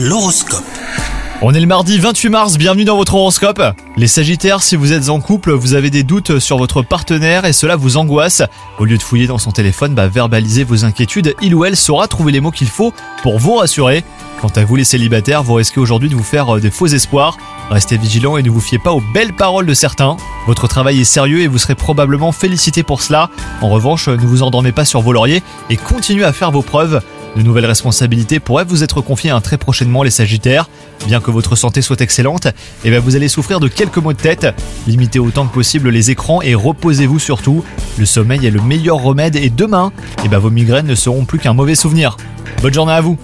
L'horoscope. On est le mardi 28 mars, bienvenue dans votre horoscope. Les Sagittaires, si vous êtes en couple, vous avez des doutes sur votre partenaire et cela vous angoisse. Au lieu de fouiller dans son téléphone, bah, verbalisez vos inquiétudes, il ou elle saura trouver les mots qu'il faut pour vous rassurer. Quant à vous les célibataires, vous risquez aujourd'hui de vous faire euh, des faux espoirs. Restez vigilants et ne vous fiez pas aux belles paroles de certains. Votre travail est sérieux et vous serez probablement félicité pour cela. En revanche, ne vous endormez pas sur vos lauriers et continuez à faire vos preuves. De nouvelles responsabilités pourraient vous être confiées hein, très prochainement les Sagittaires. Bien que votre santé soit excellente, eh bien vous allez souffrir de quelques maux de tête. Limitez autant que possible les écrans et reposez-vous surtout. Le sommeil est le meilleur remède et demain, eh bien vos migraines ne seront plus qu'un mauvais souvenir. Bonne journée à vous